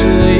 easily